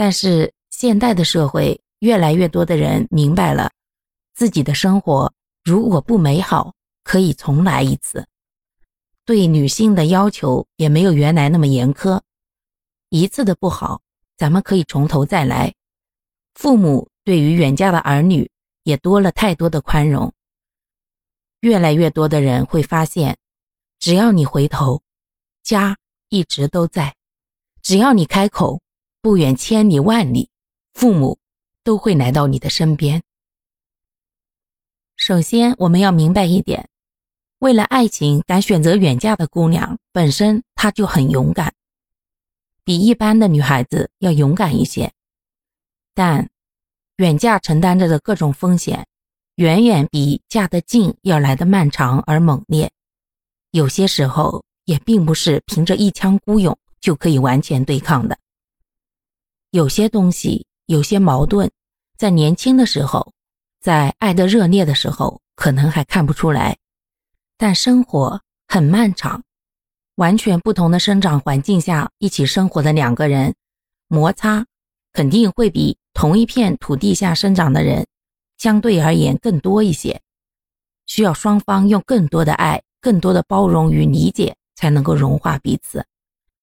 但是现代的社会，越来越多的人明白了，自己的生活如果不美好，可以重来一次。对女性的要求也没有原来那么严苛，一次的不好，咱们可以从头再来。父母对于远嫁的儿女也多了太多的宽容。越来越多的人会发现，只要你回头，家一直都在；只要你开口，不远千里万里，父母都会来到你的身边。首先，我们要明白一点。为了爱情敢选择远嫁的姑娘，本身她就很勇敢，比一般的女孩子要勇敢一些。但远嫁承担着的各种风险，远远比嫁得近要来的漫长而猛烈。有些时候也并不是凭着一腔孤勇就可以完全对抗的。有些东西，有些矛盾，在年轻的时候，在爱的热烈的时候，可能还看不出来。但生活很漫长，完全不同的生长环境下一起生活的两个人，摩擦肯定会比同一片土地下生长的人相对而言更多一些，需要双方用更多的爱、更多的包容与理解才能够融化彼此。